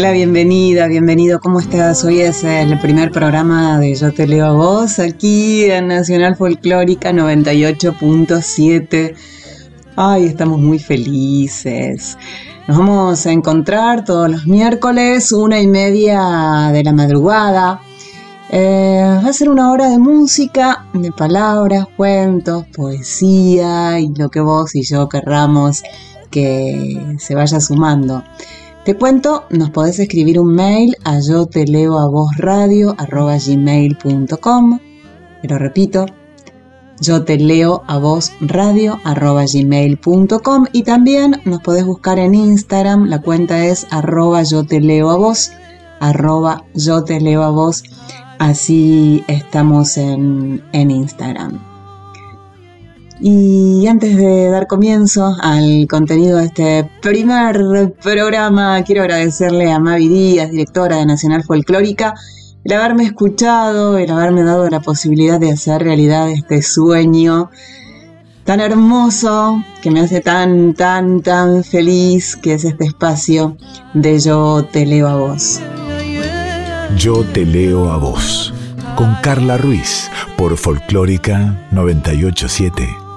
Hola, bienvenida, bienvenido. ¿Cómo estás? Hoy es el primer programa de Yo te leo a vos aquí en Nacional Folclórica 98.7. Ay, estamos muy felices. Nos vamos a encontrar todos los miércoles, una y media de la madrugada. Eh, va a ser una hora de música, de palabras, cuentos, poesía y lo que vos y yo querramos que se vaya sumando. Te cuento, nos podés escribir un mail a yo te leo a vos radio gmail.com. Pero repito, yo te leo a vos radio gmail.com y también nos podés buscar en Instagram, la cuenta es arroba yo te leo a vos, arroba yo te leo a vos, así estamos en, en Instagram. Y antes de dar comienzo al contenido de este primer programa, quiero agradecerle a Mavi Díaz, directora de Nacional Folclórica, el haberme escuchado, el haberme dado la posibilidad de hacer realidad este sueño tan hermoso, que me hace tan, tan, tan feliz, que es este espacio de Yo te leo a vos. Yo te leo a vos, con Carla Ruiz, por Folclórica 987.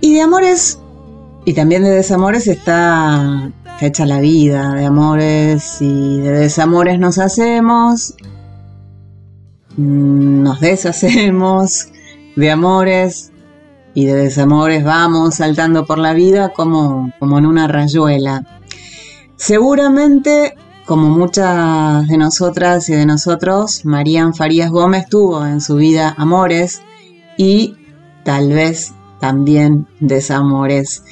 Y de amores y también de desamores está hecha la vida. De amores y de desamores nos hacemos, mm, nos deshacemos. De amores y de desamores vamos saltando por la vida como, como en una rayuela. Seguramente, como muchas de nosotras y de nosotros, Marían Farías Gómez tuvo en su vida amores y tal vez también desamores.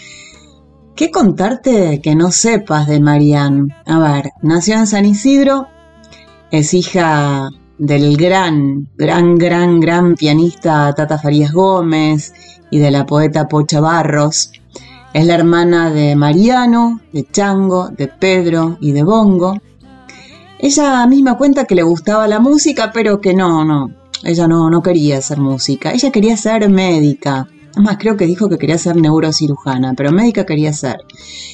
¿Qué contarte que no sepas de Marianne? A ver, nació en San Isidro, es hija del gran, gran, gran, gran pianista Tata Farías Gómez y de la poeta Pocha Barros. Es la hermana de Mariano, de Chango, de Pedro y de Bongo. Ella misma cuenta que le gustaba la música, pero que no, no, ella no, no quería hacer música, ella quería ser médica. Además, creo que dijo que quería ser neurocirujana, pero médica quería ser.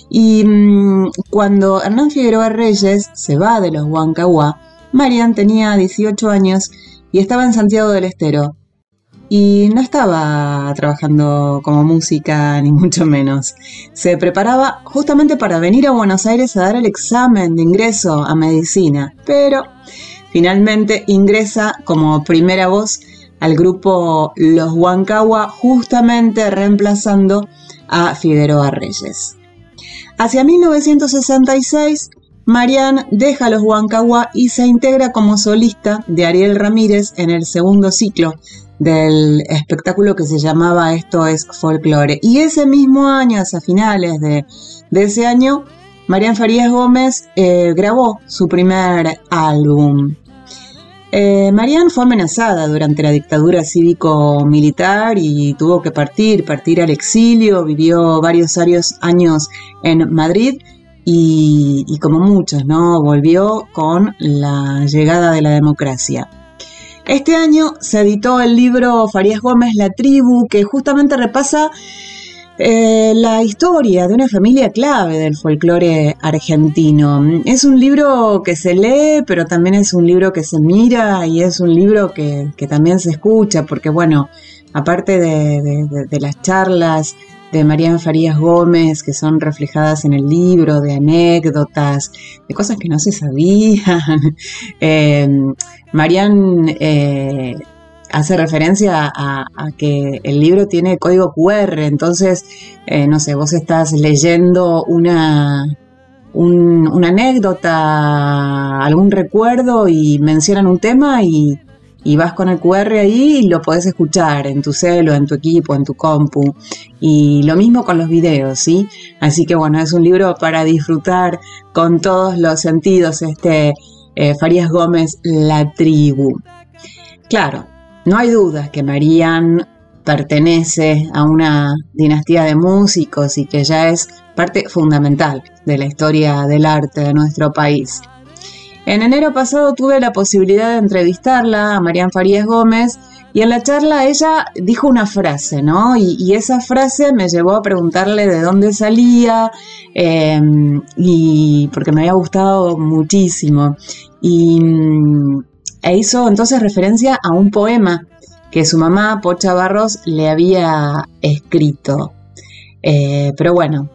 Y mm, cuando Hernán Figueroa Reyes se va de los Huancahuá, Marian tenía 18 años y estaba en Santiago del Estero. Y no estaba trabajando como música, ni mucho menos. Se preparaba justamente para venir a Buenos Aires a dar el examen de ingreso a medicina, pero finalmente ingresa como primera voz al grupo Los Huancagua, justamente reemplazando a Figueroa Reyes. Hacia 1966, Marianne deja los Huancagua y se integra como solista de Ariel Ramírez en el segundo ciclo del espectáculo que se llamaba Esto es Folklore. Y ese mismo año, hacia finales de, ese año, Marianne Farías Gómez eh, grabó su primer álbum. Eh, fue amenazada durante la dictadura cívico-militar y tuvo que partir, partir al exilio, vivió varios años en Madrid y, y, como muchos, ¿no? Volvió con la llegada de la democracia. Este año se editó el libro Farías Gómez, La Tribu, que justamente repasa eh, la historia de una familia clave del folclore argentino. Es un libro que se lee, pero también es un libro que se mira y es un libro que, también se escucha, porque bueno, aparte de, las charlas de Marian Farías Gómez, que son reflejadas en el libro, de anécdotas, de cosas que no se sabían. eh, eh, hace referencia a, que el libro tiene código QR, entonces, eh, no sé, vos estás leyendo una, una anécdota, algún recuerdo y mencionan un tema y, vas con el QR ahí y lo podés escuchar en tu celo, en tu equipo, en tu compu. Y lo mismo con los videos, ¿sí? Así que bueno, es un libro para disfrutar con todos los sentidos, este eh, Farías Gómez, La Tribu. Claro, no hay dudas que Marían pertenece a una dinastía de músicos y que ya es parte fundamental de la historia del arte de nuestro país. En enero pasado tuve la posibilidad de entrevistarla a Marían Farías Gómez y en la charla ella dijo una frase, ¿no? Y, esa frase me llevó a preguntarle de dónde salía em, y porque me había gustado muchísimo. Y e hizo entonces referencia a un poema que su mamá, Pocha Barros, le había escrito. Eh, pero bueno,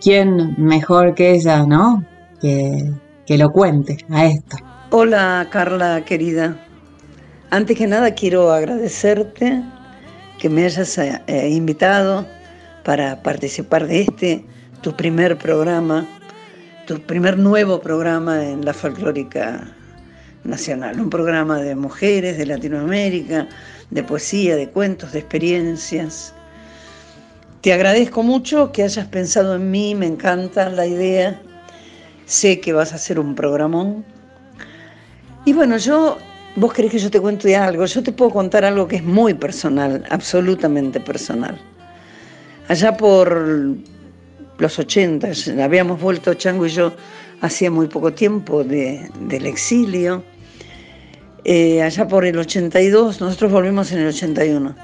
¿quién mejor que ella, no? Que, que lo cuente a esto. Hola Carla querida. Antes que nada quiero agradecerte que me hayas eh, invitado para participar de este, tu primer programa, tu primer nuevo programa en la folclórica nacional, un programa de mujeres de Latinoamérica, de poesía, de cuentos, de experiencias. Te agradezco mucho que hayas pensado en mí, me encanta la idea, sé que vas a hacer un programón. Y bueno, yo, vos querés que yo te cuente algo, yo te puedo contar algo que es muy personal, absolutamente personal. Allá por los 80, habíamos vuelto Chango y yo hacía muy poco tiempo del exilio eh, allá por el 82, nosotros volvimos en el 81.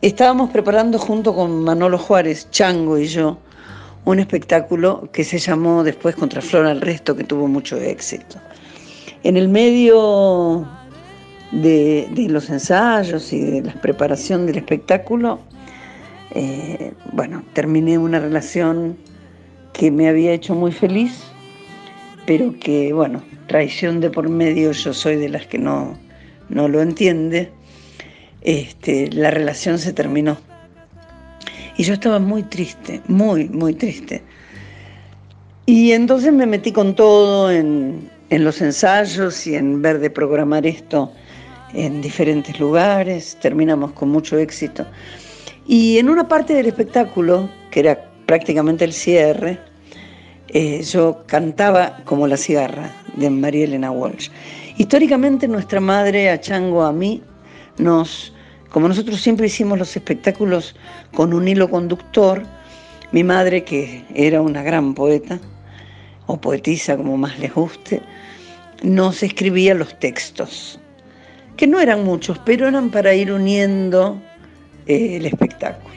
Estábamos preparando junto con Manolo Juárez, Chango y yo, un espectáculo que se llamó después Contra Flor al Resto, que tuvo mucho éxito. En el medio de, los ensayos y de la preparación del espectáculo, eh, bueno, terminé una relación que me había hecho muy feliz, pero que, bueno, traición de por medio, yo soy de las que no, no lo entiende, este, la relación se terminó. Y yo estaba muy triste, muy, muy triste. Y entonces me metí con todo en, en los ensayos y en ver de programar esto en diferentes lugares, terminamos con mucho éxito. Y en una parte del espectáculo, que era prácticamente el cierre, eh, yo cantaba como la cigarra de María Elena Walsh. Históricamente nuestra madre, a Chango, a mí, nos, como nosotros siempre hicimos los espectáculos con un hilo conductor, mi madre, que era una gran poeta, o poetisa, como más les guste, nos escribía los textos, que no eran muchos, pero eran para ir uniendo eh, el espectáculo.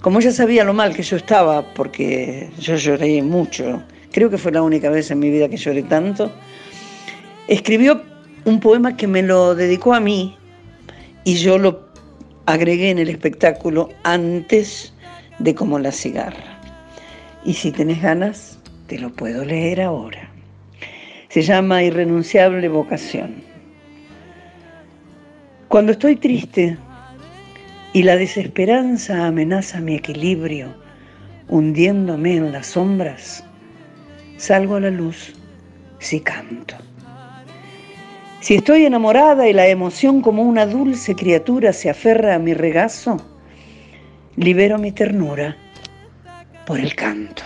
Como ella sabía lo mal que yo estaba, porque yo lloré mucho, creo que fue la única vez en mi vida que lloré tanto, escribió un poema que me lo dedicó a mí y yo lo agregué en el espectáculo antes de Como la cigarra. Y si tenés ganas, te lo puedo leer ahora. Se llama Irrenunciable vocación. Cuando estoy triste, y la desesperanza amenaza mi equilibrio, hundiéndome en las sombras, salgo a la luz si canto. Si estoy enamorada y la emoción como una dulce criatura se aferra a mi regazo, libero mi ternura por el canto.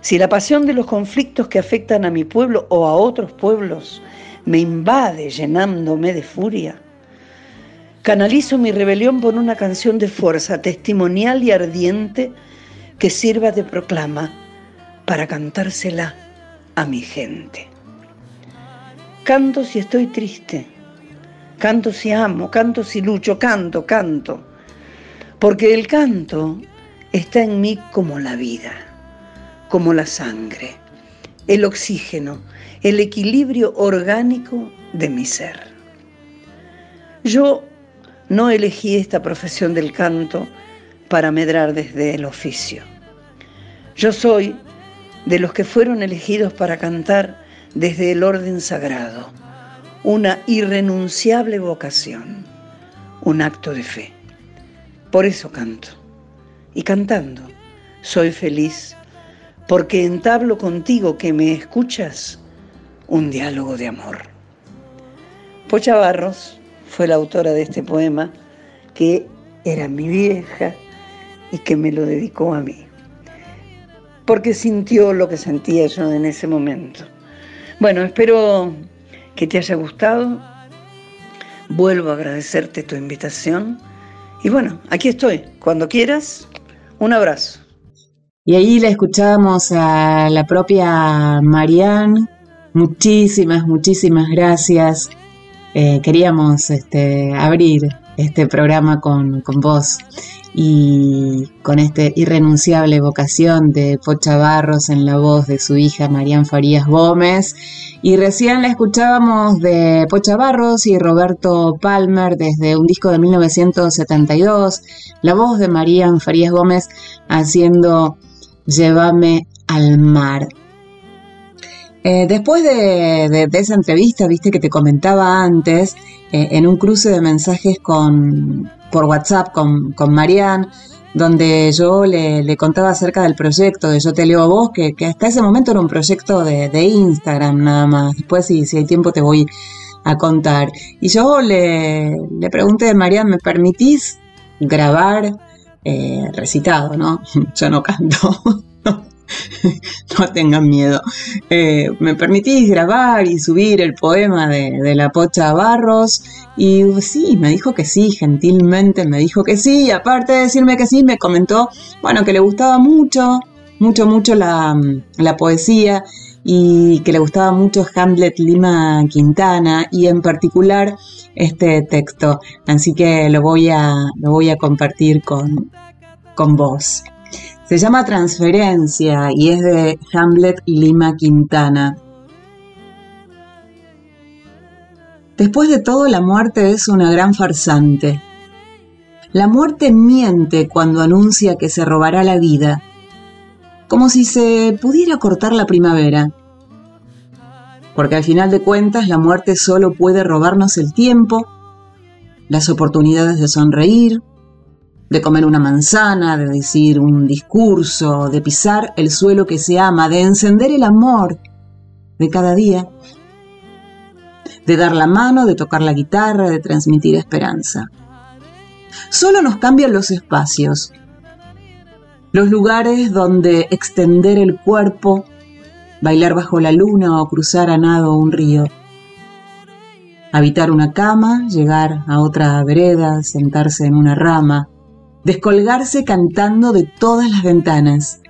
Si la pasión de los conflictos que afectan a mi pueblo o a otros pueblos me invade llenándome de furia, Canalizo mi rebelión por una canción de fuerza testimonial y ardiente que sirva de proclama para cantársela a mi gente. Canto si estoy triste, canto si amo, canto si lucho, canto, canto, porque el canto está en mí como la vida, como la sangre, el oxígeno, el equilibrio orgánico de mi ser. Yo no elegí esta profesión del canto para medrar desde el oficio. Yo soy de los que fueron elegidos para cantar desde el orden sagrado, una irrenunciable vocación, un acto de fe. Por eso canto. Y cantando, soy feliz porque entablo contigo que me escuchas un diálogo de amor. Pocha Barros fue la autora de este poema que era mi vieja y que me lo dedicó a mí, porque sintió lo que sentía yo en ese momento. Bueno, espero que te haya gustado. Vuelvo a agradecerte tu invitación. Y bueno, aquí estoy. Cuando quieras, un abrazo. Y ahí la escuchábamos a la propia Marianne. Muchísimas, muchísimas gracias. Eh, queríamos este, abrir este programa con, con vos y con esta irrenunciable vocación de Pocha Barros en la voz de su hija Marían Farías Gómez. Y recién la escuchábamos de Pocha Barros y Roberto Palmer desde un disco de 1972, la voz de Marían Farías Gómez haciendo Llévame al mar. Eh, después de, esa entrevista, viste que te comentaba antes, eh, en un cruce de mensajes con, por WhatsApp con, con Marianne, donde yo le, contaba acerca del proyecto de Yo Te Leo a Vos, que, hasta ese momento era un proyecto de, Instagram nada más. Después, si, si hay tiempo, te voy a contar. Y yo le, le pregunté Marianne, ¿me permitís grabar eh, recitado, no? Yo no canto. no tengan miedo. Eh, me permitís grabar y subir el poema de, la Pocha Barros. Y sí, me dijo que sí, gentilmente me dijo que sí. Y aparte de decirme que sí, me comentó, bueno, que le gustaba mucho, mucho, mucho la, la poesía y que le gustaba mucho Hamlet Lima Quintana y en particular este texto. Así que lo voy a, lo voy a compartir con, con vos. Se llama Transferencia y es de Hamlet Lima Quintana. Después de todo, la muerte es una gran farsante. La muerte miente cuando anuncia que se robará la vida, como si se pudiera cortar la primavera. Porque al final de cuentas la muerte solo puede robarnos el tiempo, las oportunidades de sonreír, de comer una manzana, de decir un discurso, de pisar el suelo que se ama, de encender el amor de cada día, de dar la mano, de tocar la guitarra, de transmitir esperanza. Solo nos cambian los espacios, los lugares donde extender el cuerpo, bailar bajo la luna o cruzar a nado un río. Habitar una cama, llegar a otra vereda, sentarse en una rama, descolgarse cantando de todas las ventanas.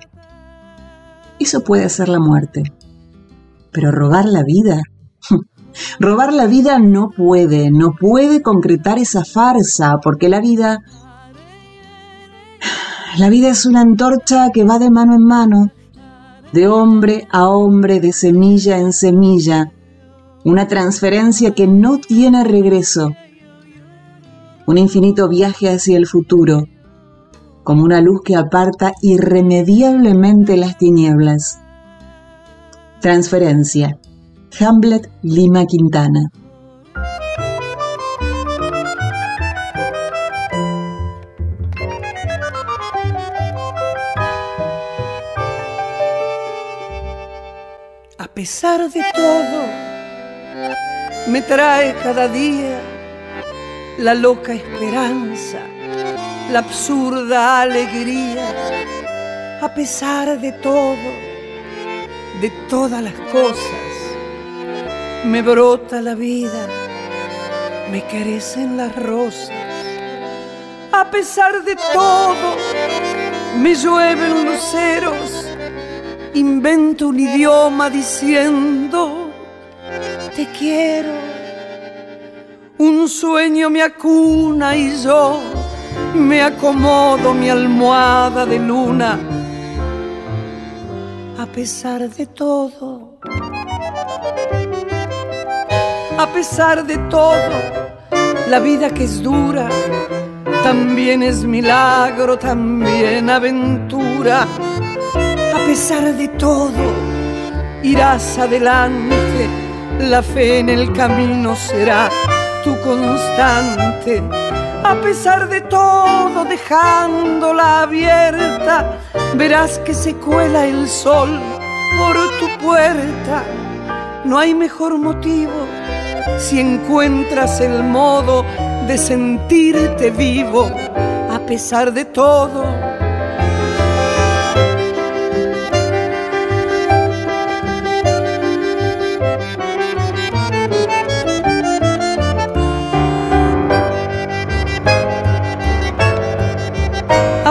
Eso puede ser la muerte. Pero robar la vida. robar la vida no puede, no puede concretar esa farsa, porque la vida... La vida es una antorcha que va de mano en mano, de hombre a hombre, de semilla en semilla, una transferencia que no tiene regreso, un infinito viaje hacia el futuro, como una luz que aparta irremediablemente las tinieblas. Transferencia. Hamlet Lima Quintana. A pesar de todo, me trae cada día la loca esperanza la absurda alegría, a pesar de todo, de todas las cosas, me brota la vida, me carecen las rosas, a pesar de todo, me llueven luceros, invento un idioma diciendo, te quiero, un sueño me acuna y yo me acomodo mi almohada de luna. A pesar de todo, a pesar de todo, la vida que es dura también es milagro, también aventura. A pesar de todo, irás adelante, la fe en el camino será tu constante a pesar de todo dejándola abierta, verás que se cuela el sol por tu puerta. No hay mejor motivo si encuentras el modo de sentirte vivo a pesar de todo.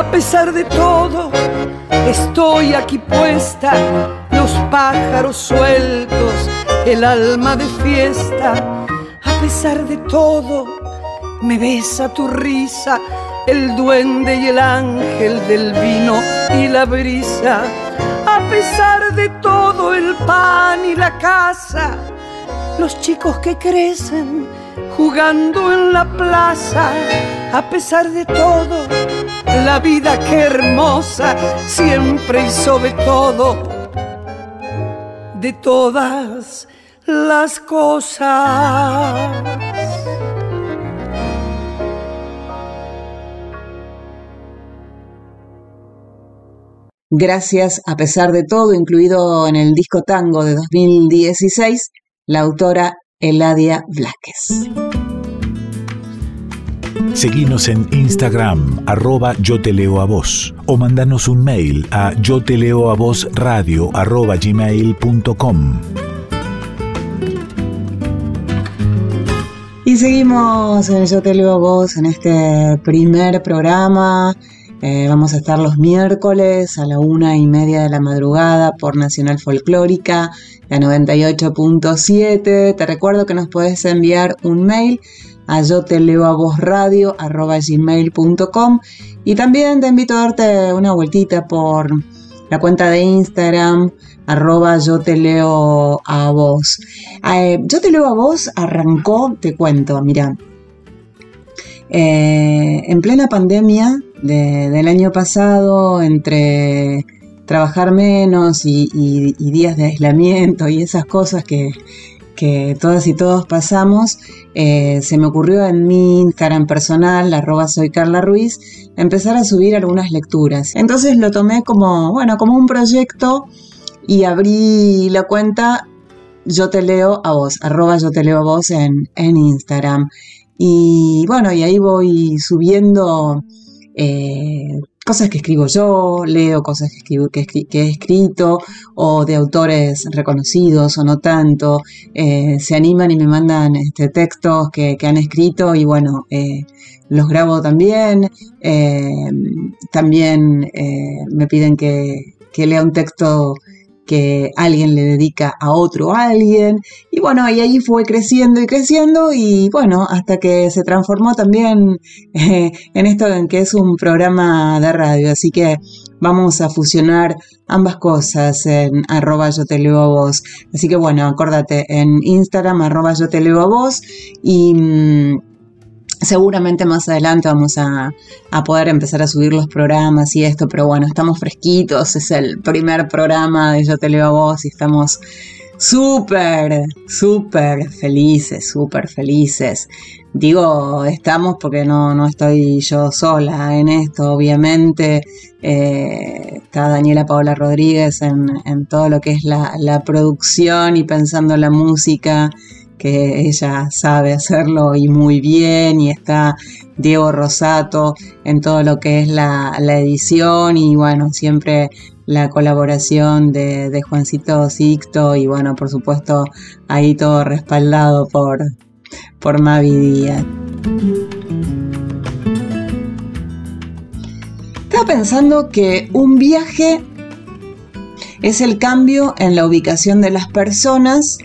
A pesar de todo, estoy aquí puesta, los pájaros sueltos, el alma de fiesta. A pesar de todo, me besa tu risa, el duende y el ángel del vino y la brisa. A pesar de todo, el pan y la casa, los chicos que crecen jugando en la plaza. A pesar de todo, la vida que hermosa, siempre y sobre todo, de todas las cosas. Gracias a pesar de todo, incluido en el disco Tango de 2016, la autora Eladia Blaques. Seguimos en Instagram, arroba yo te leo a vos, o mandanos un mail a yo te leo a vos radio arroba gmail.com. Y seguimos en Yo Te Leo a Vos en este primer programa. Eh, vamos a estar los miércoles a la una y media de la madrugada por Nacional Folclórica, la 98.7. Te recuerdo que nos puedes enviar un mail a yo te leo a vos radio gmail.com y también te invito a darte una vueltita por la cuenta de Instagram arroba yo te leo a vos. Eh, yo te leo a vos arrancó, te cuento, mira, eh, en plena pandemia del año pasado, entre trabajar menos y, días de aislamiento y esas cosas que, todas y todos pasamos, eh, se me ocurrió en mi Instagram personal, arroba soy Carla empezar a subir algunas lecturas. Entonces lo tomé como, bueno, como un proyecto y abrí la cuenta Yo te leo a vos, arroba yo te leo a vos en, Instagram. Y bueno, y ahí voy subiendo eh, cosas que escribo yo, leo cosas que, que, he escrito, o de autores reconocidos o no tanto. Eh, se animan y me mandan este, textos que, han escrito y bueno, eh, los grabo también. también me piden que, que lea un texto que alguien le dedica a otro alguien. Y bueno, y ahí fue creciendo y creciendo y bueno, hasta que se transformó también eh, en esto en que es un programa de radio. Así que vamos a fusionar ambas cosas en arroba yo te leo a vos. Así que bueno, acordate en Instagram arroba yo te leo a vos y... Seguramente más adelante vamos a, poder empezar a subir los programas y esto, pero bueno, estamos fresquitos, es el primer programa de Yo Te Leo a Vos y estamos súper, súper felices, súper felices. Digo, estamos porque no, no estoy yo sola en esto, obviamente. Eh, está Daniela Paola Rodríguez en, en, todo lo que es la, la producción y pensando en la música que ella sabe hacerlo y muy bien, y está Diego Rosato en todo lo que es la, edición y bueno, siempre la colaboración de, Juancito Sixto y bueno, por supuesto ahí todo respaldado por, por Mavi Díaz. Estaba pensando que un viaje es el cambio en la ubicación de las personas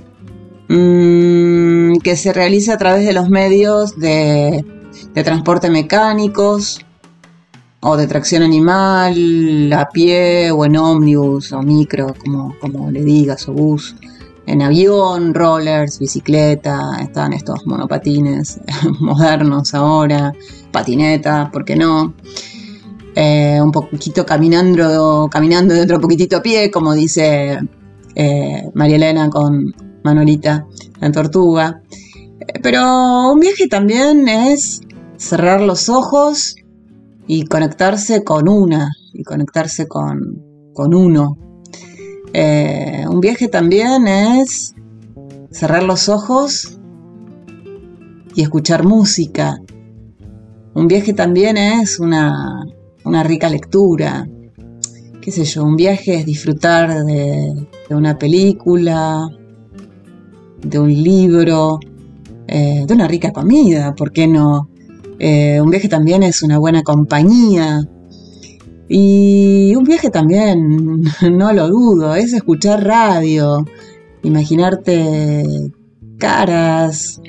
Mm, que se realiza a través de los medios de, transporte mecánicos o de tracción animal, a pie o en ómnibus o micro, como, como le digas, o bus, en avión, rollers, bicicleta, están estos monopatines modernos ahora, patineta, ¿por qué no? Eh, un poquito caminando, caminando de otro poquitito a pie, como dice eh, María Elena con, Manolita, la tortuga. Pero un viaje también es cerrar los ojos y conectarse con una, y conectarse con, uno. Eh, un viaje también es cerrar los ojos y escuchar música. Un viaje también es una, una rica lectura. Qué sé yo, un viaje es disfrutar de, una película, de un libro, eh, de una rica comida, ¿por qué no? Eh, un viaje también es una buena compañía. Y un viaje también, no lo dudo, es escuchar radio, imaginarte caras,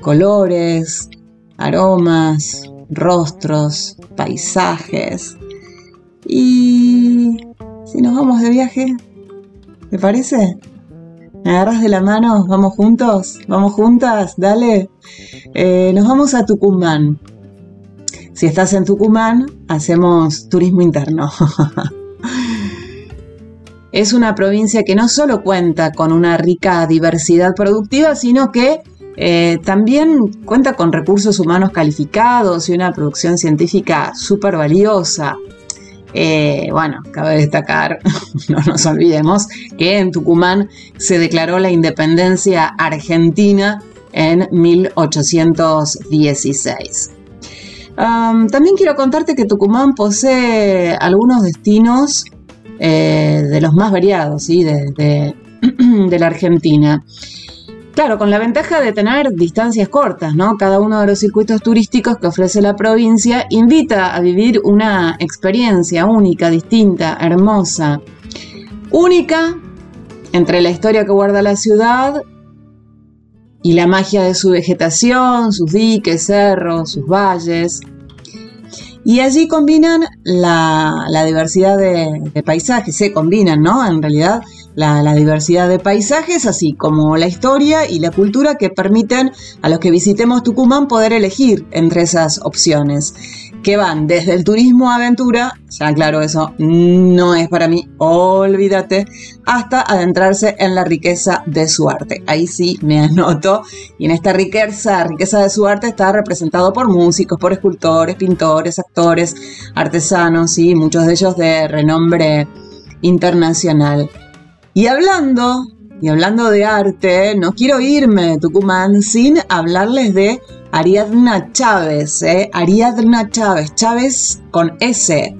colores, aromas, rostros, paisajes. Y si nos vamos de viaje, ¿te parece? ¿Me agarras de la mano? ¿Vamos juntos? ¿Vamos juntas? Dale. Eh, nos vamos a Tucumán. Si estás en Tucumán, hacemos turismo interno. es una provincia que no solo cuenta con una rica diversidad productiva, sino que eh, también cuenta con recursos humanos calificados y una producción científica súper valiosa. Eh, bueno, cabe destacar, no nos olvidemos, que en Tucumán se declaró la independencia argentina en 1816. también quiero contarte que Tucumán posee algunos destinos eh, de los más variados de la Argentina. Claro, con la ventaja de tener distancias cortas, ¿no? Cada uno de los circuitos turísticos que ofrece la provincia invita a vivir una experiencia única, distinta, hermosa. Única entre la historia que guarda la ciudad y la magia de su vegetación, sus diques, cerros, sus valles. Y allí combinan la, diversidad de, paisajes, se combinan, ¿no? En realidad la, diversidad de paisajes, así como la historia y la cultura que permiten a los que visitemos Tucumán poder elegir entre esas opciones, que van desde el turismo aventura, ya claro, eso no es para mí, olvídate, hasta adentrarse en la riqueza de su arte. Ahí sí me anoto, y en esta riqueza, riqueza de su arte está representado por músicos, por escultores, pintores, actores, artesanos y muchos de ellos de renombre internacional. Y hablando, y hablando de arte, no quiero irme de Tucumán sin hablarles de Ariadna Chávez, ¿eh? Ariadna Chávez, Chávez con S.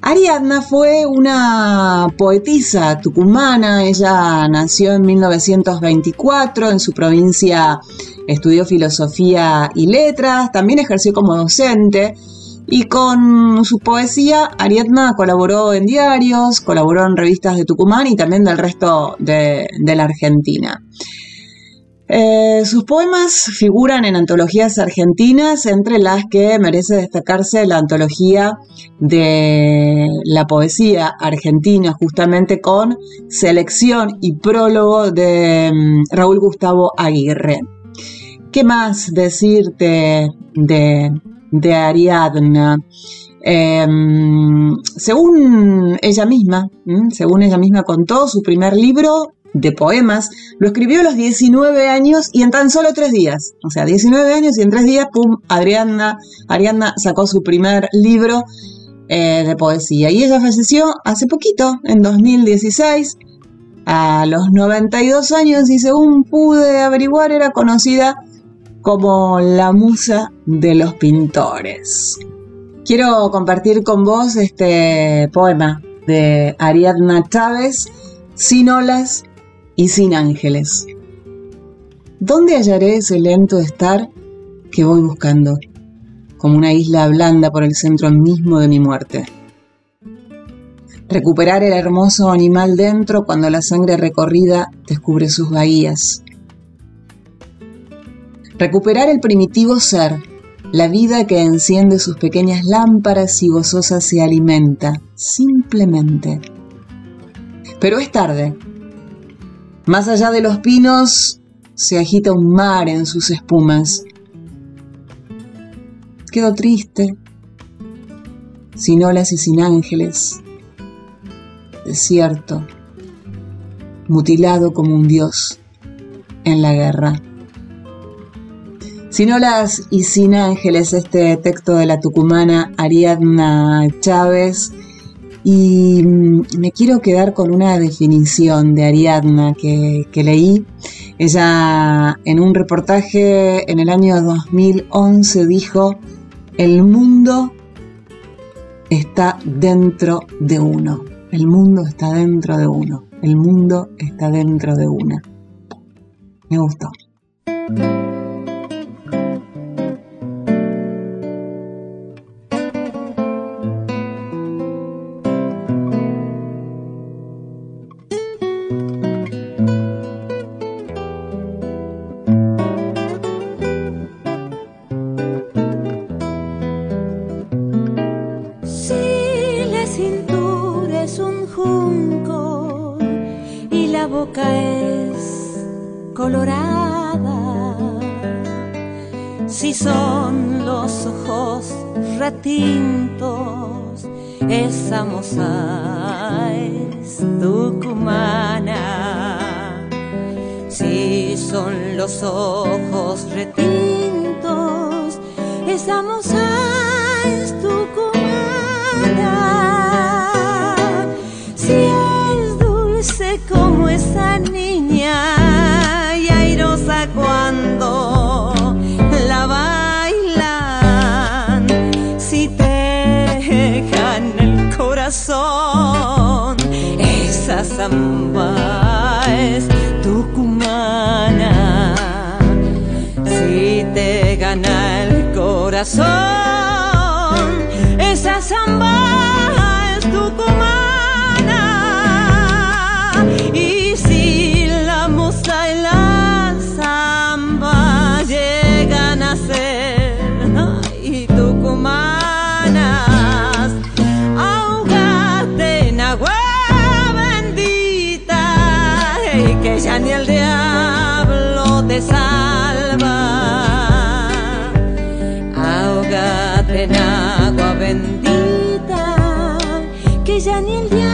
Ariadna fue una poetisa tucumana, ella nació en 1924 en su provincia, estudió filosofía y letras, también ejerció como docente y con su poesía, Ariadna colaboró en diarios, colaboró en revistas de Tucumán y también del resto de, la Argentina. Eh, sus poemas figuran en antologías argentinas, entre las que merece destacarse la antología de la poesía argentina, justamente con selección y prólogo de mm, Raúl Gustavo Aguirre. ¿Qué más decirte de de Ariadna. Em, según ella misma, según ella misma contó, su primer libro de poemas lo escribió a los 19 años y en tan solo tres días. O sea, 19 años y en tres días, pum, Ariadna, Ariadna sacó su primer libro eh, de poesía. Y ella falleció hace poquito, en 2016, a los 92 años y según pude averiguar era conocida como la musa de los pintores. Quiero compartir con vos este poema de Ariadna Chávez, Sin olas y sin ángeles. ¿Dónde hallaré ese lento estar que voy buscando, como una isla blanda por el centro mismo de mi muerte? Recuperar el hermoso animal dentro cuando la sangre recorrida descubre sus bahías Recuperar el primitivo ser, la vida que enciende sus pequeñas lámparas y gozosa se alimenta, simplemente. Pero es tarde. Más allá de los pinos se agita un mar en sus espumas. Quedo triste, sin olas y sin ángeles, desierto, mutilado como un dios en la guerra. Sin olas y sin ángeles, este texto de la tucumana Ariadna Chávez. Y mm, me quiero quedar con una definición de Ariadna que, que leí. Ella en un reportaje en el año 2011 dijo, el mundo está dentro de uno. El mundo está dentro de uno. El mundo está dentro de una. Me gustó. distintos, esa moza es tucumana. Si son los ojos retintos, esa moza es tucumana. Si es dulce como esa samba es tucumana. Si te gana el corazón, esa samba es tucumana. bendita, que ya ni el día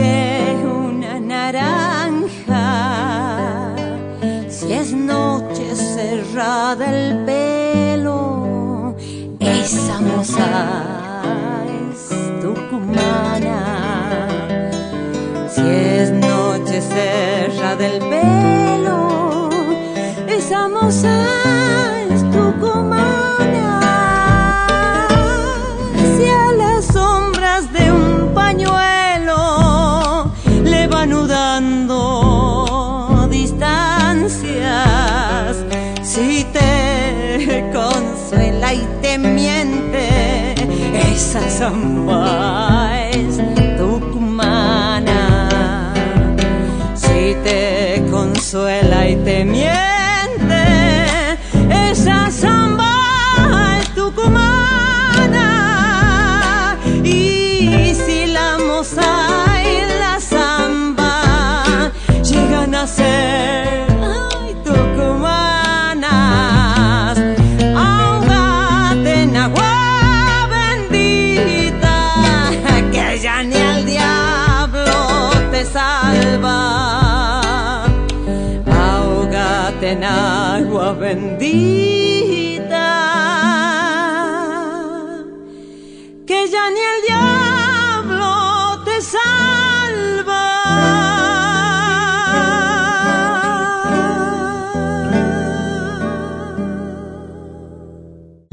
que una naranja. Si es noche cerrada el pelo, esa moza es tucumana. Si es noche cerrada el pelo, esa moza que miente esa zamba.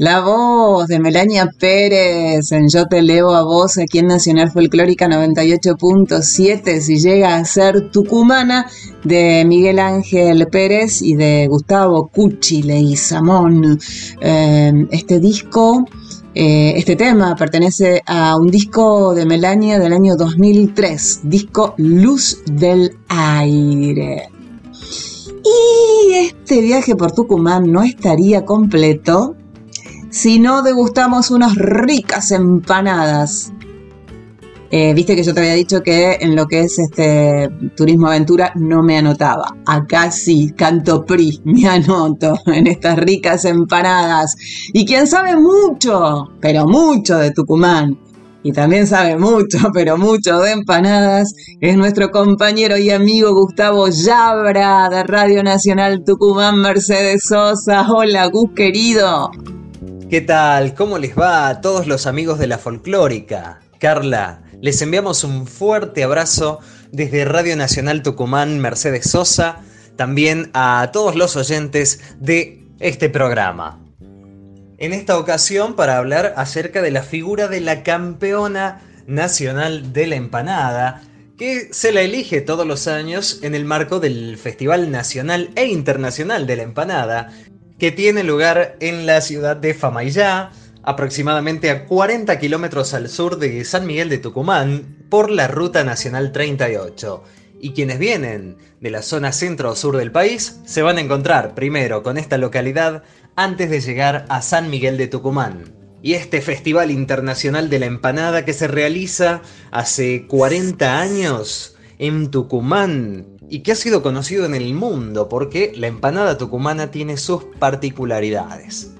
La voz de Melania Pérez en Yo te leo a vos aquí en Nacional Folclórica 98.7 si llega a ser tucumana de Miguel Ángel Pérez y de Gustavo Cucci Leizamón. Eh, este disco, eh, este tema pertenece a un disco de Melania del año 2003, disco Luz del Aire. Y este viaje por Tucumán no estaría completo si no degustamos unas ricas empanadas. Eh, viste que yo te había dicho que en lo que es este turismo aventura no me anotaba. Acá sí, canto PRI, me anoto en estas ricas empanadas. Y quien sabe mucho, pero mucho de Tucumán, y también sabe mucho, pero mucho de empanadas, es nuestro compañero y amigo Gustavo Yabra de Radio Nacional Tucumán, Mercedes Sosa. Hola, Gus querido. ¿Qué tal? ¿Cómo les va a todos los amigos de la folclórica? Carla, les enviamos un fuerte abrazo desde Radio Nacional Tucumán, Mercedes Sosa, también a todos los oyentes de este programa. En esta ocasión para hablar acerca de la figura de la campeona nacional de la empanada, que se la elige todos los años en el marco del Festival Nacional e Internacional de la Empanada, que tiene lugar en la ciudad de Famaillá, aproximadamente a 40 kilómetros al sur de San Miguel de Tucumán, por la Ruta Nacional 38. Y quienes vienen de la zona centro sur del país se van a encontrar primero con esta localidad antes de llegar a San Miguel de Tucumán. Y este Festival Internacional de la Empanada que se realiza hace 40 años en Tucumán y que ha sido conocido en el mundo porque la empanada tucumana tiene sus particularidades.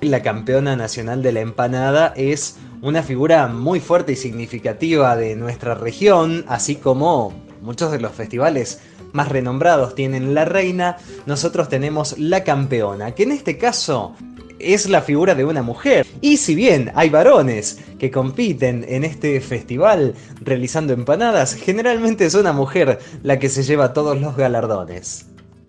La campeona nacional de la empanada es una figura muy fuerte y significativa de nuestra región, así como muchos de los festivales más renombrados tienen la reina, nosotros tenemos la campeona, que en este caso es la figura de una mujer. Y si bien hay varones que compiten en este festival realizando empanadas, generalmente es una mujer la que se lleva todos los galardones.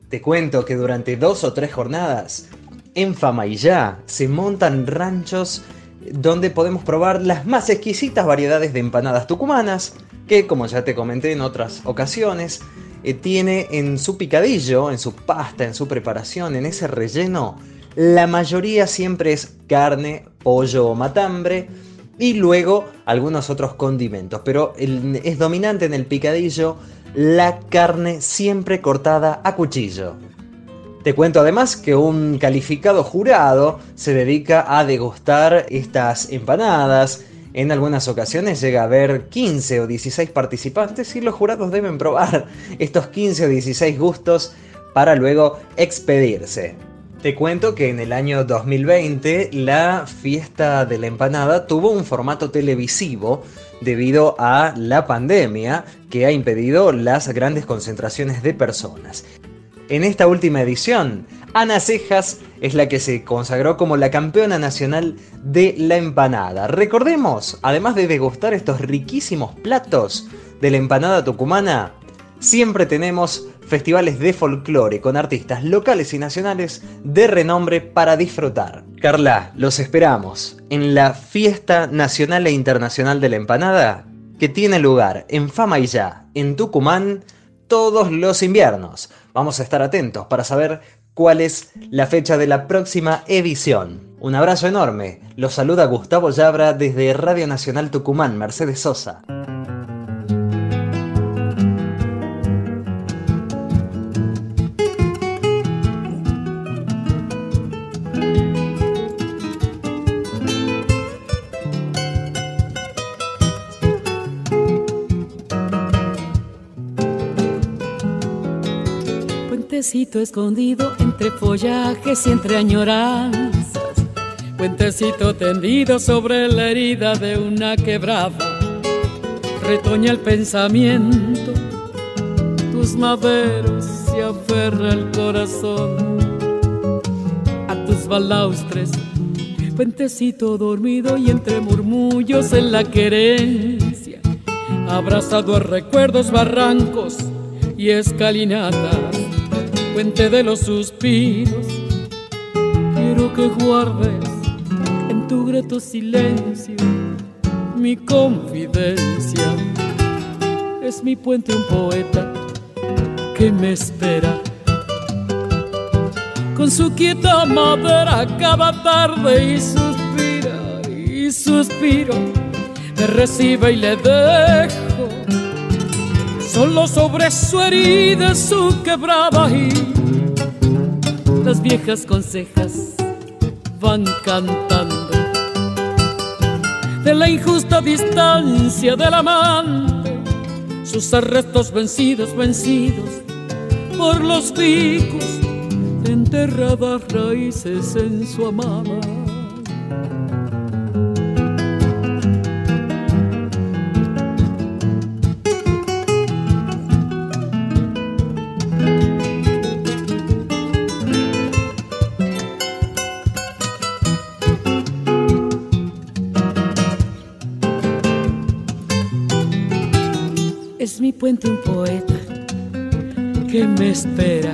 Te cuento que durante dos o tres jornadas en Famaillá se montan ranchos donde podemos probar las más exquisitas variedades de empanadas tucumanas, que como ya te comenté en otras ocasiones, eh, tiene en su picadillo, en su pasta, en su preparación, en ese relleno, la mayoría siempre es carne, pollo o matambre, y luego algunos otros condimentos, pero es dominante en el picadillo la carne siempre cortada a cuchillo. Te cuento además que un calificado jurado se dedica a degustar estas empanadas. En algunas ocasiones llega a haber 15 o 16 participantes y los jurados deben probar estos 15 o 16 gustos para luego expedirse. Te cuento que en el año 2020 la fiesta de la empanada tuvo un formato televisivo debido a la pandemia que ha impedido las grandes concentraciones de personas. En esta última edición, Ana Cejas es la que se consagró como la campeona nacional de la empanada. Recordemos, además de degustar estos riquísimos platos de la empanada tucumana, siempre tenemos festivales de folclore con artistas locales y nacionales de renombre para disfrutar. Carla, los esperamos en la Fiesta Nacional e Internacional de la Empanada que tiene lugar en Fama y Ya, en Tucumán, todos los inviernos. Vamos a estar atentos para saber cuál es la fecha de la próxima edición. Un abrazo enorme. Los saluda Gustavo Yabra desde Radio Nacional Tucumán, Mercedes Sosa. Puentecito escondido entre follajes y entre añoranzas. Puentecito tendido sobre la herida de una quebrada. Retoña el pensamiento, tus maderos se aferra el corazón a tus balaustres. Puentecito dormido y entre murmullos en la querencia, abrazado a recuerdos, barrancos y escalinatas puente de los suspiros. Quiero que guardes en tu grato silencio mi confidencia. Es mi puente un poeta que me espera. Con su quieta madera cada tarde y suspira y suspiro. Me recibe y le dejo solo sobre su herida, su quebrada y las viejas consejas van cantando de la injusta distancia del amante, sus arrestos vencidos, vencidos por los picos, enterradas raíces en su amada. Puente un poeta que me espera.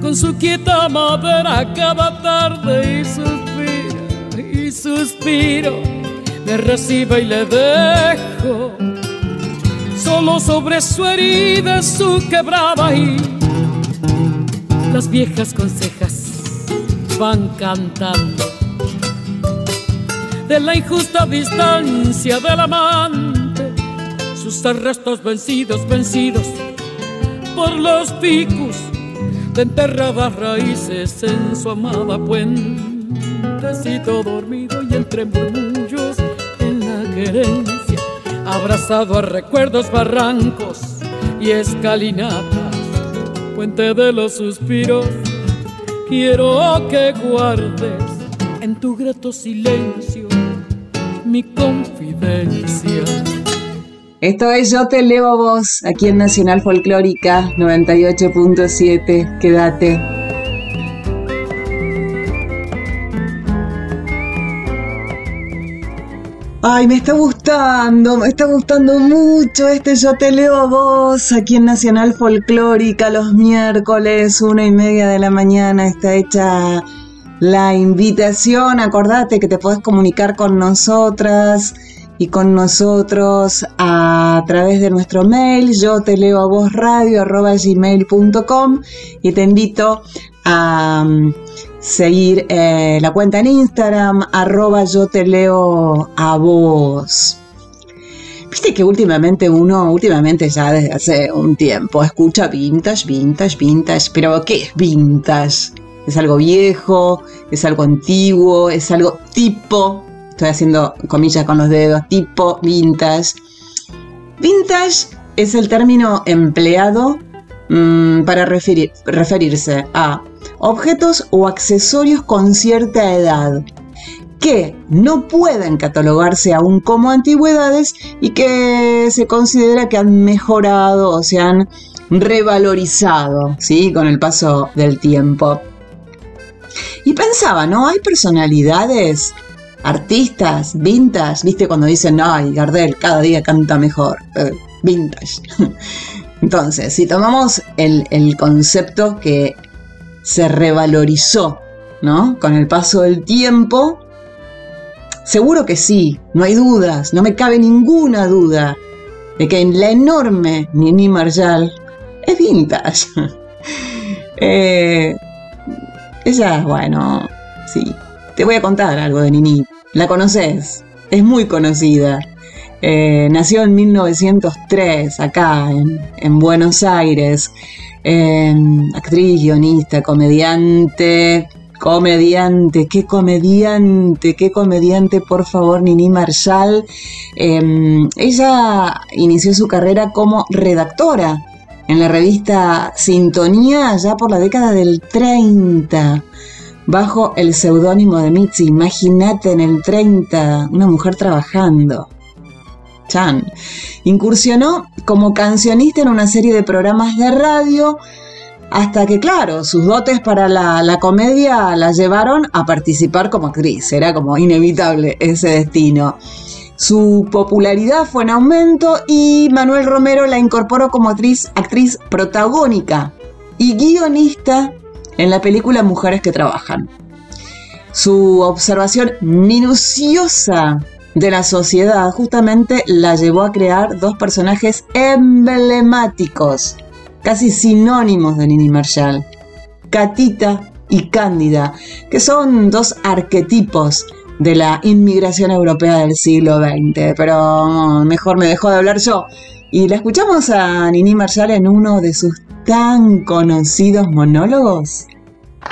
Con su quieta madera cada tarde y suspira y suspiro, me recibe y le dejo solo sobre su herida su quebrada y las viejas consejas van cantando de la injusta distancia del amante sus arrestos vencidos, vencidos por los picos de enterradas raíces en su amada puentecito dormido y entre murmullos en la querencia, abrazado a recuerdos, barrancos y escalinatas, puente de los suspiros, quiero que guardes en tu grato silencio mi confidencia. Esto es Yo te leo a vos, aquí en Nacional Folclórica 98.7. Quédate. Ay, me está gustando, me está gustando mucho este Yo te leo a vos aquí en Nacional Folclórica los miércoles, una y media de la mañana. Está hecha la invitación. Acordate que te podés comunicar con nosotras y con nosotros a través de nuestro mail, yo te leo a vos radio gmail.com y te invito a um, seguir eh, la cuenta en Instagram arroba yo te leo a vos. Viste que últimamente uno, últimamente ya desde hace un tiempo, escucha vintage, vintage, vintage, pero ¿qué es vintage? ¿Es algo viejo? ¿Es algo antiguo? ¿Es algo tipo? Estoy haciendo comillas con los dedos, tipo vintage. Vintage es el término empleado mm, para referirse a objetos o accesorios con cierta edad que no pueden catalogarse aún como antigüedades y que se considera que han mejorado o se han revalorizado ¿sí? con el paso del tiempo. Y pensaba, ¿no? Hay personalidades artistas vintage, viste cuando dicen, ay, Gardel cada día canta mejor, eh, vintage. Entonces, si tomamos el, concepto que se revalorizó, ¿no? Con el paso del tiempo, seguro que sí, no hay dudas, no me cabe ninguna duda de que la enorme Nini Marshall es vintage. eh, ella, bueno, sí, te voy a contar algo de Nini. La conoces, es muy conocida. Eh, nació en 1903 acá en, Buenos Aires. actriz, guionista, comediante, comediante, qué comediante, qué comediante, por favor, Nini Marshall. Em, ella inició su carrera como redactora en la revista Sintonía ya por la década del 30 bajo el seudónimo de Mitzi. Imagínate en el 30, una mujer trabajando. Chan. Incursionó como cancionista en una serie de programas de radio hasta que, claro, sus dotes para la, la, comedia la llevaron a participar como actriz. Era como inevitable ese destino. Su popularidad fue en aumento y Manuel Romero la incorporó como actriz, actriz protagónica y guionista en la película Mujeres que Trabajan. Su observación minuciosa de la sociedad justamente la llevó a crear dos personajes emblemáticos, casi sinónimos de Nini Marshall, Catita y Cándida, que son dos arquetipos de la inmigración europea del siglo XX. Pero mejor me dejó de hablar yo. Y la escuchamos a Nini Marshall en uno de sus tan conocidos monólogos?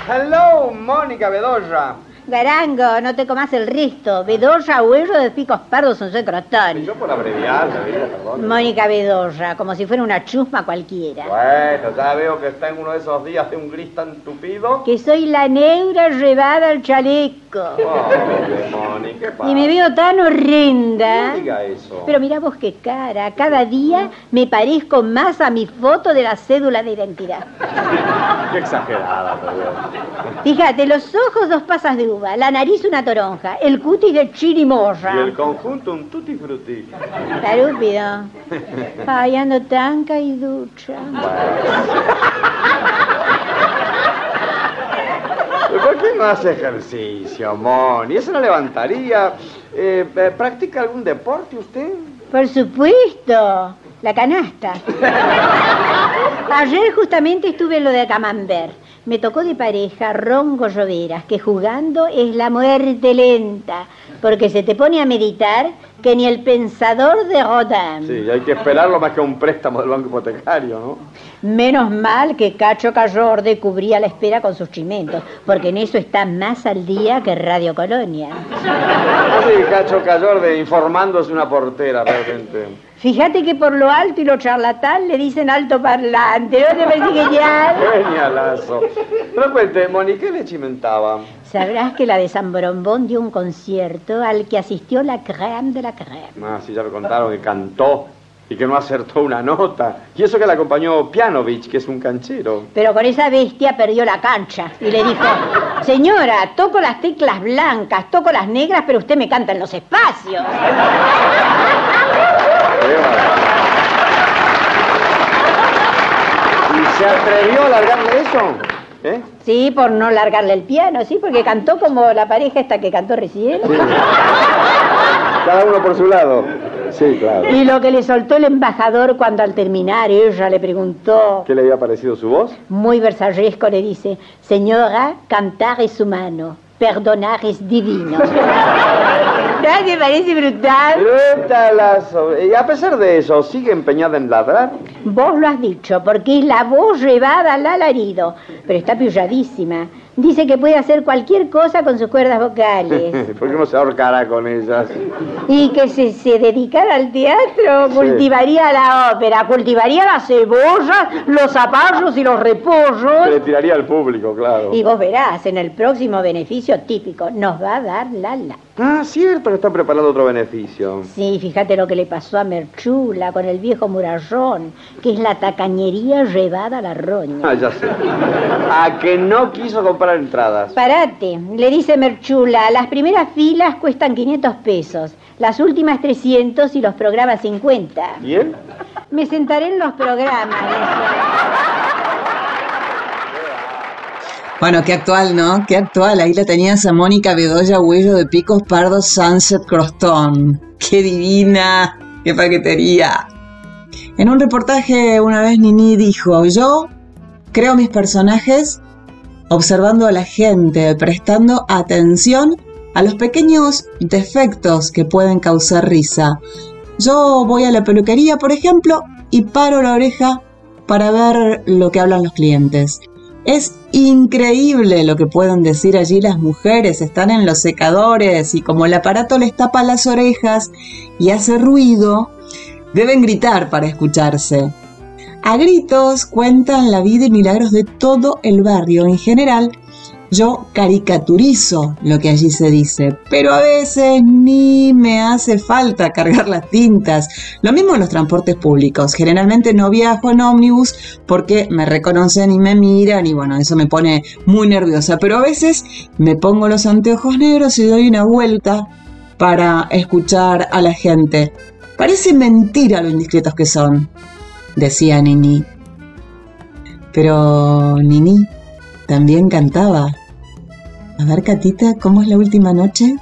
Hello, Mónica Bedoya. Garango, no te comas el resto. Bedoya, huello de picos pardos, son Y crotón. yo por abreviar, la vida, perdón. Mónica Bedoya, como si fuera una chusma cualquiera. Bueno, ya veo que está en uno de esos días de un gris tan tupido. Que soy la negra llevada al chaleco. ¿qué pasa? Y me veo tan horrenda. No diga eso. Pero mira vos qué cara, cada día me parezco más a mi foto de la cédula de identidad. Qué exagerada, perdón. Fíjate, los ojos dos pasas de uva, la nariz una toronja, el cutis de chirimoya. Y el conjunto un tutti frutti. Tarúpido. Ay, ando tan caiducha. ¿Pero ¿Por qué no hace ejercicio, Moni? Eso no levantaría. Eh, eh, ¿Practica algún deporte usted? Por supuesto, la canasta. Ayer justamente estuve en lo de Camembert. Me tocó de pareja Rongo Lloveras, que jugando es la muerte lenta, porque se te pone a meditar que ni el pensador de Rodin. Sí, hay que esperarlo más que un préstamo del banco hipotecario, ¿no? Menos mal que Cacho Callorde cubría la espera con sus chimentos, porque en eso está más al día que Radio Colonia. Así, Cacho Callorde informándose una portera, realmente. Fíjate que por lo alto y lo charlatán le dicen alto parlante, ¿no te parece genial? Genialazo. Pero cuente, Moni, ¿qué le chimentaba? Sabrás que la de San Borombón dio un concierto al que asistió la crème de la crème. Ah, sí, ya me contaron que cantó y que no acertó una nota. Y eso que le acompañó Pianovich, que es un canchero. Pero con esa bestia perdió la cancha y le dijo, señora, toco las teclas blancas, toco las negras, pero usted me canta en los espacios. ¿Y se atrevió a largarle eso? ¿Eh? Sí, por no largarle el piano, sí, porque cantó como la pareja esta que cantó recién. Cada uno por su lado. Sí, claro. Y lo que le soltó el embajador cuando al terminar ella le preguntó, ¿Qué le había parecido su voz? muy versallesco, le dice, señora, cantar es humano, perdonar es divino. ¿No te parece brutal? Brutalazo. Y a pesar de eso, ¿sigue empeñada en ladrar? Vos lo has dicho, porque es la voz llevada al alarido, pero está pilladísima. Dice que puede hacer cualquier cosa con sus cuerdas vocales. ¿Por qué no se ahorcará con ellas? Y que si se dedicara al teatro, cultivaría la ópera, cultivaría las cebollas, los zapallos y los Se repollos. le tiraría al público, claro. Y vos verás, en el próximo beneficio típico, nos va a dar la la. Ah, cierto que está preparando otro beneficio. Sí, fíjate lo que le pasó a Merchula con el viejo murallón, que es la tacañería llevada a la roña. Ah, ya sé. A que no quiso comprar entradas. Parate, le dice Merchula, las primeras filas cuestan 500 pesos, las últimas 300 y los programas 50. ¿Y él? Me sentaré en los programas. Bueno, qué actual, ¿no? Qué actual. Ahí la tenías a Mónica Bedoya Huello de Picos Pardos Sunset Crostón. ¡Qué divina! ¡Qué paquetería! En un reportaje una vez Nini dijo, yo creo mis personajes observando a la gente, prestando atención a los pequeños defectos que pueden causar risa. Yo voy a la peluquería, por ejemplo, y paro la oreja para ver lo que hablan los clientes. Es increíble lo que pueden decir allí las mujeres, están en los secadores y como el aparato les tapa las orejas y hace ruido, deben gritar para escucharse. A gritos cuentan la vida y milagros de todo el barrio. En general, yo caricaturizo lo que allí se dice, pero a veces ni me hace falta cargar las tintas. Lo mismo en los transportes públicos. Generalmente no viajo en ómnibus porque me reconocen y me miran y bueno, eso me pone muy nerviosa. Pero a veces me pongo los anteojos negros y doy una vuelta para escuchar a la gente. Parece mentira lo indiscretos que son, decía Nini. Pero Nini también cantaba. A ver, Catita, ¿cómo es la última noche?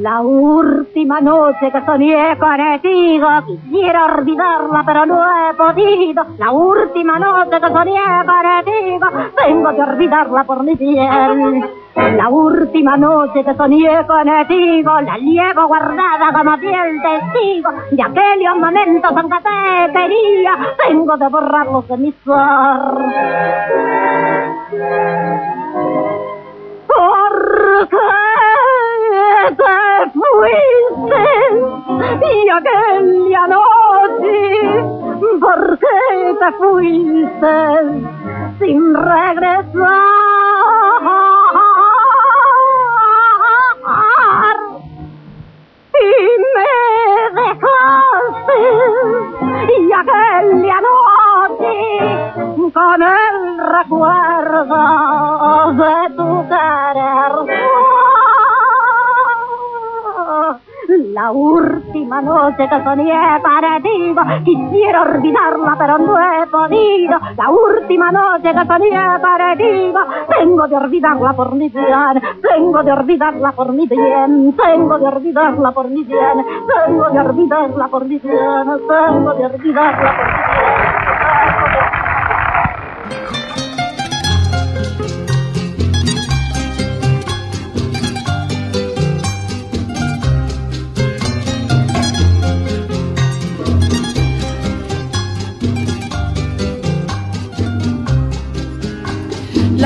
La última noche que soñé contigo, quisiera olvidarla, pero no he podido. La última noche que soñé contigo, tengo que olvidarla por mi piel. La última noche que soñé contigo, la llevo guardada como fiel testigo de aquellos momentos en te quería. Tengo de borrarlos de mi ser. ¿Por qué te fuiste? Y aquella noche, ¿por qué te fuiste sin regresar? Me dejaste y aquella noche con el recuerdo de tu querer la última noche que soñé contigo, quisiera olvidarla pero no he podido. La última noche que soñé contigo, tengo de olvidarla por mi bien, tengo de olvidarla por mi bien, tengo de olvidarla por mi bien, tengo de olvidarla por mi bien, tengo de olvidarla por mi bien.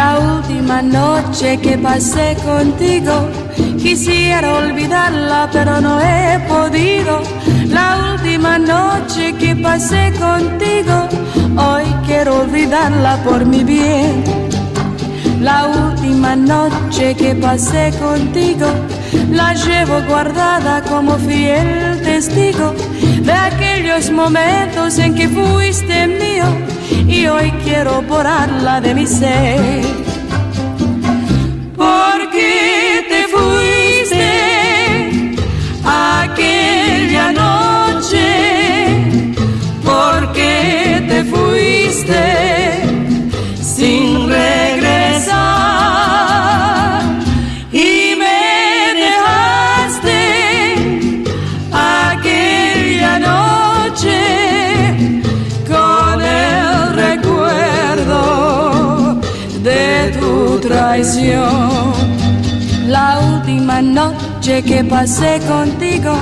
La última noche que pasé contigo, quisiera olvidarla, pero no he podido. La última noche que pasé contigo, hoy quiero olvidarla por mi bien. La última noche que pasé contigo, la llevo guardada como fiel testigo de aquellos momentos en que fuiste mío y hoy quiero borrarla de mi ser. Porque te fuiste aquella noche, porque te fuiste sin regresar traición. La última noche que pasé contigo,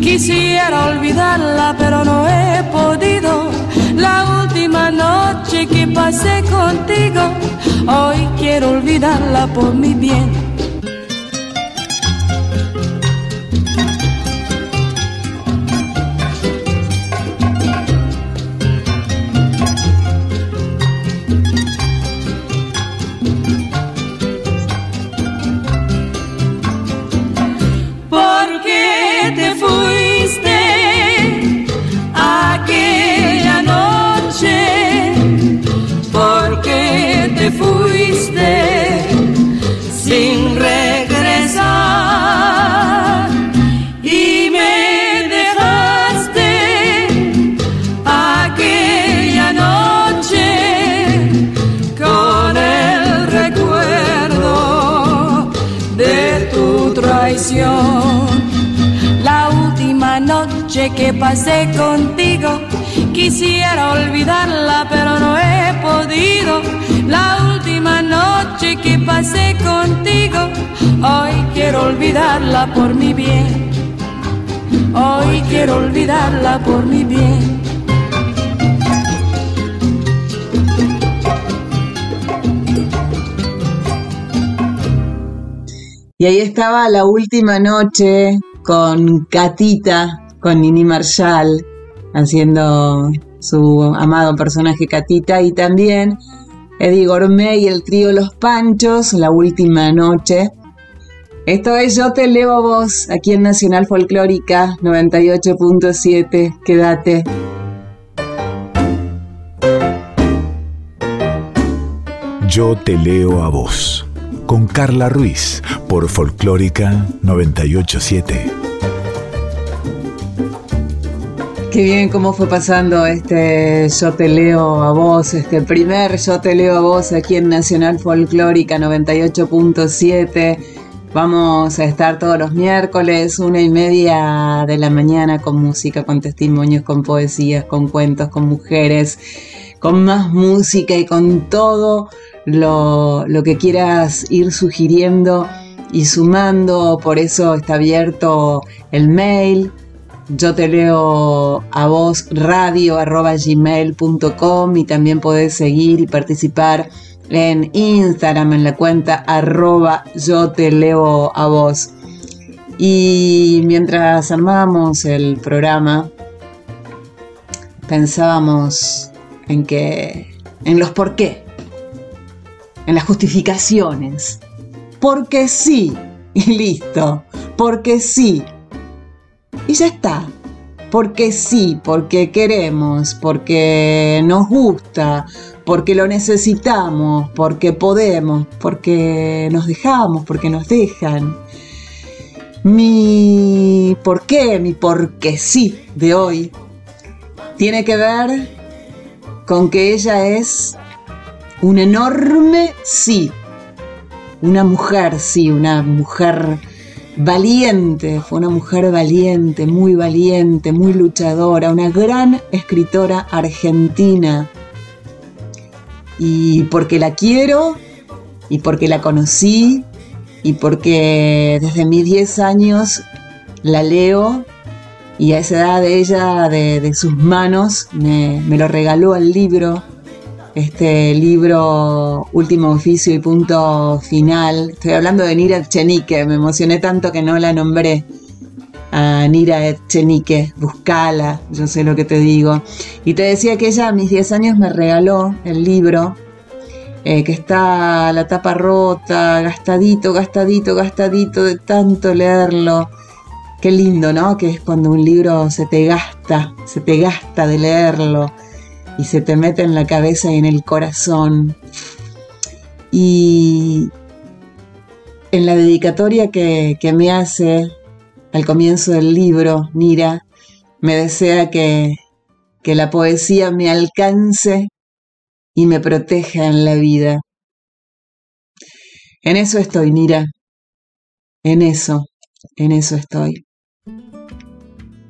quisiera olvidarla, pero no he podido. La última noche que pasé contigo, hoy quiero olvidarla por mi bien. Pasé contigo, quisiera olvidarla, pero no he podido. La última noche que pasé contigo, hoy quiero olvidarla por mi bien. Hoy quiero olvidarla por mi bien. Y ahí estaba la última noche con Catita, con Nini Marshall, haciendo su amado personaje Catita, y también Eddie Gourmet y el trío Los Panchos, la última noche. Esto es Yo te leo a vos, aquí en Nacional Folclórica 98.7. Quédate. Yo te leo a vos. Con Carla Ruiz por Folclórica 987. Qué bien cómo fue pasando este Yo te leo a vos, este primer Yo te leo a vos aquí en Nacional Folclórica 98.7. Vamos a estar todos los miércoles, una y media de la mañana, con música, con testimonios, con poesías, con cuentos, con mujeres, con más música y con todo lo, lo que quieras ir sugiriendo y sumando, por eso está abierto el mail. Yo te leo a vos radio gmail.com y también podés seguir y participar en Instagram en la cuenta arroba yo te leo a vos. Y mientras armábamos el programa, pensábamos en que, en los por qué, en las justificaciones. Porque sí, y listo, porque sí. Y ya está, porque sí, porque queremos, porque nos gusta, porque lo necesitamos, porque podemos, porque nos dejamos, porque nos dejan. Mi por qué, mi porque sí de hoy tiene que ver con que ella es un enorme sí. Una mujer, sí, una mujer valiente, fue una mujer valiente, muy valiente, muy luchadora, una gran escritora argentina. Y porque la quiero, y porque la conocí, y porque desde mis 10 años la leo y a esa edad de ella, de, sus manos, me, lo regaló el libro, este libro Último Oficio y Punto Final. Estoy hablando de Nira Echenique, me emocioné tanto que no la nombré. A Nira Echenique, buscala, yo sé lo que te digo. Y te decía que ella a mis 10 años me regaló el libro, eh, que está la tapa rota, gastadito, gastadito, gastadito de tanto leerlo Qué lindo, ¿no? Que es cuando un libro se te gasta, se te gasta de leerlo y se te mete en la cabeza y en el corazón. Y en la dedicatoria que, me hace al comienzo del libro, Nira, me desea que, que la poesía me alcance y me proteja en la vida. En eso estoy, Nira. En eso, en eso estoy.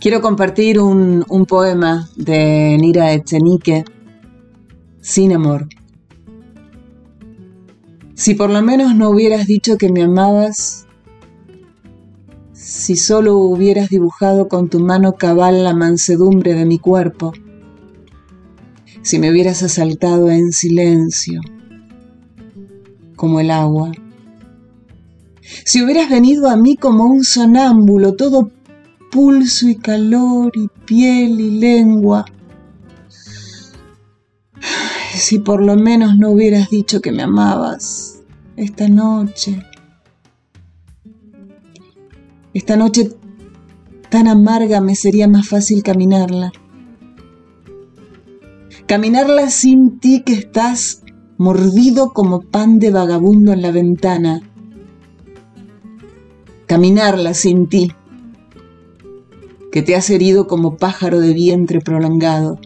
Quiero compartir un, poema de Nira Echenique, Sin amor. Si por lo menos no hubieras dicho que me amabas, si solo hubieras dibujado con tu mano cabal la mansedumbre de mi cuerpo, si me hubieras asaltado en silencio, como el agua, si hubieras venido a mí como un sonámbulo, todo pulso y calor y piel y lengua. Si por lo menos no hubieras dicho que me amabas esta noche. Esta noche tan amarga me sería más fácil caminarla. Caminarla sin ti que estás mordido como pan de vagabundo en la ventana. Caminarla sin ti que te has herido como pájaro de vientre prolongado.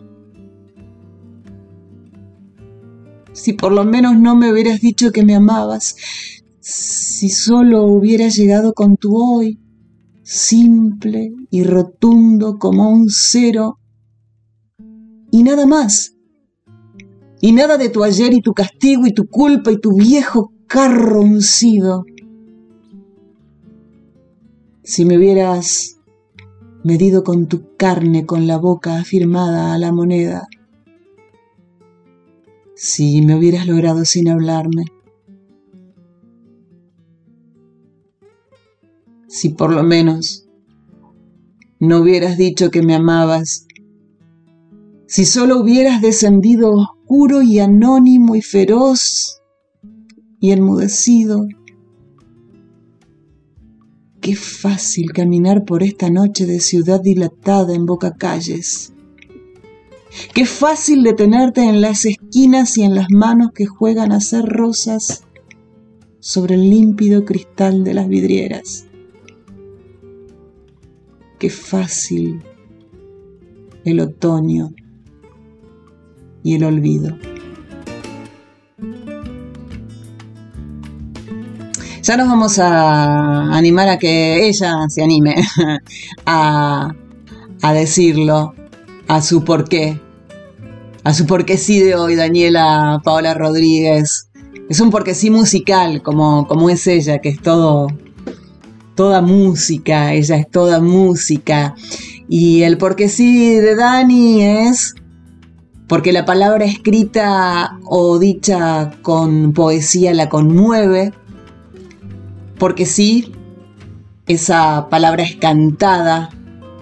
Si por lo menos no me hubieras dicho que me amabas, si solo hubieras llegado con tu hoy, simple y rotundo como un cero, y nada más, y nada de tu ayer y tu castigo y tu culpa y tu viejo carro uncido. Si me hubieras medido con tu carne, con la boca afirmada a la moneda. Si me hubieras logrado sin hablarme. Si por lo menos no hubieras dicho que me amabas. Si solo hubieras descendido oscuro y anónimo y feroz y enmudecido Qué fácil caminar por esta noche de ciudad dilatada en boca calles. Qué fácil detenerte en las esquinas y en las manos que juegan a ser rosas sobre el límpido cristal de las vidrieras. Qué fácil el otoño y el olvido. Ya nos vamos a animar a que ella se anime a, decirlo, a su porqué, a su porqué sí de hoy, Daniela Paola Rodríguez. es un porque sí musical, como, como es ella, que es todo, toda música, ella es toda música. Y el porque sí de Dani es porque la palabra escrita o dicha con poesía la conmueve, porque sí, esa palabra es cantada,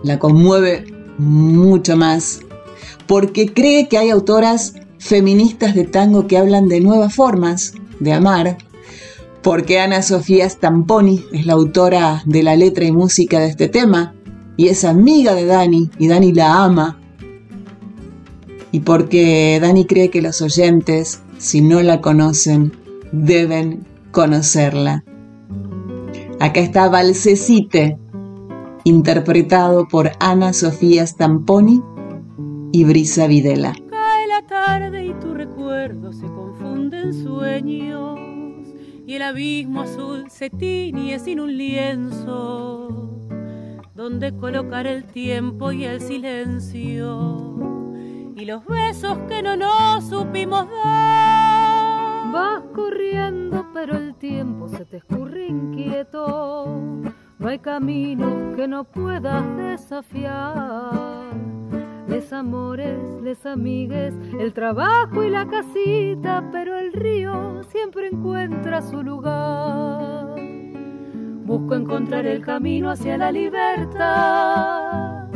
la conmueve mucho más, porque cree que hay autoras feministas de tango que hablan de nuevas formas de amar, porque Ana Sofía Stamponi es la autora de la letra y música de este tema y es amiga de Dani y Dani la ama, y porque Dani cree que los oyentes, si no la conocen, deben conocerla. Acá está Valsecite, interpretado por Ana Sofía Stamponi y Brisa Videla. Cae la tarde y tu recuerdo se confunde en sueños y el abismo azul se tiñe sin un lienzo donde colocar el tiempo y el silencio y los besos que no nos supimos dar. Vas corriendo pero el tiempo se te escurre inquieto no hay caminos que no puedas desafiar. Les amores, les amigues, el trabajo y la casita, pero el río siempre encuentra su lugar. Busco encontrar el camino hacia la libertad,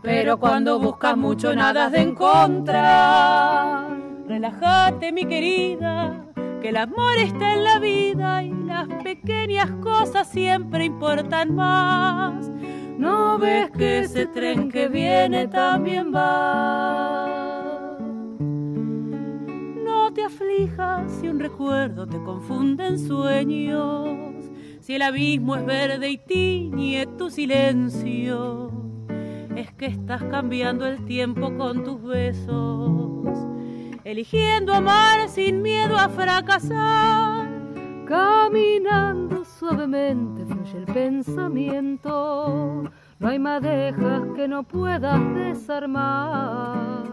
pero cuando buscas mucho nada de encontrar. Relájate, mi querida, que el amor está en la vida y las pequeñas cosas siempre importan más. No ves que ese tren que viene también va. No te aflijas si un recuerdo te confunde en sueños, si el abismo es verde y tiñe tu silencio. Es que estás cambiando el tiempo con tus besos eligiendo amar sin miedo a fracasar. Caminando suavemente fluye el pensamiento, no hay madejas que no puedas desarmar.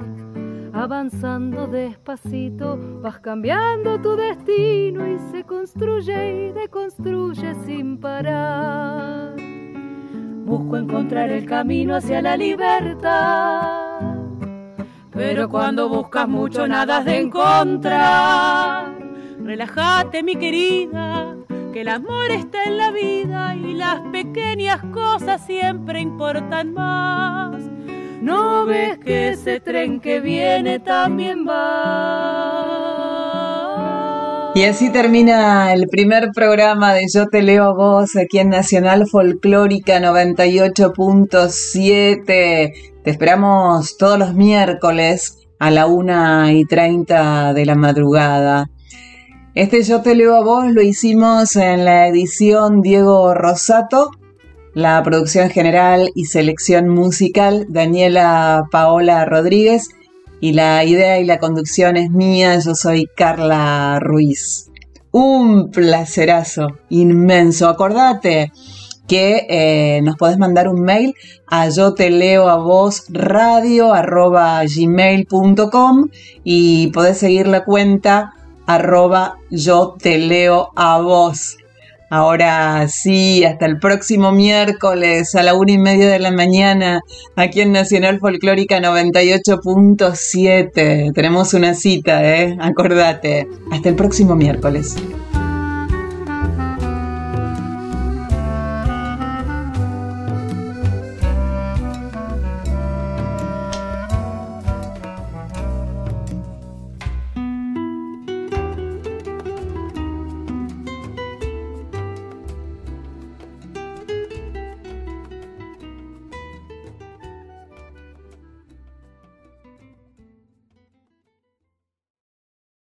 Avanzando despacito, vas cambiando tu destino y se construye y deconstruye sin parar. Busco encontrar el camino hacia la libertad pero cuando buscas mucho nada de encontrar. Relájate, mi querida, que el amor está en la vida y las pequeñas cosas siempre importan más. No ves que ese tren que viene también va. Y así termina el primer programa de Yo te leo a vos aquí en Nacional Folclórica 98.7 te esperamos todos los miércoles a la una y treinta de la madrugada. Este Yo te leo a vos lo hicimos en la edición Diego Rosato, la producción general y selección musical Daniela Paola Rodríguez y la idea y la conducción es mía, yo soy Carla Ruiz. Un placerazo inmenso, acordate que eh, nos podés mandar un mail a yo te leo a vos radio arroba y podés seguir la cuenta arroba yo te leo a vos. Ahora sí, hasta el próximo miércoles a la una y media de la mañana, aquí en Nacional Folclórica 98.7. Tenemos una cita, ¿eh? Acordate. Hasta el próximo miércoles.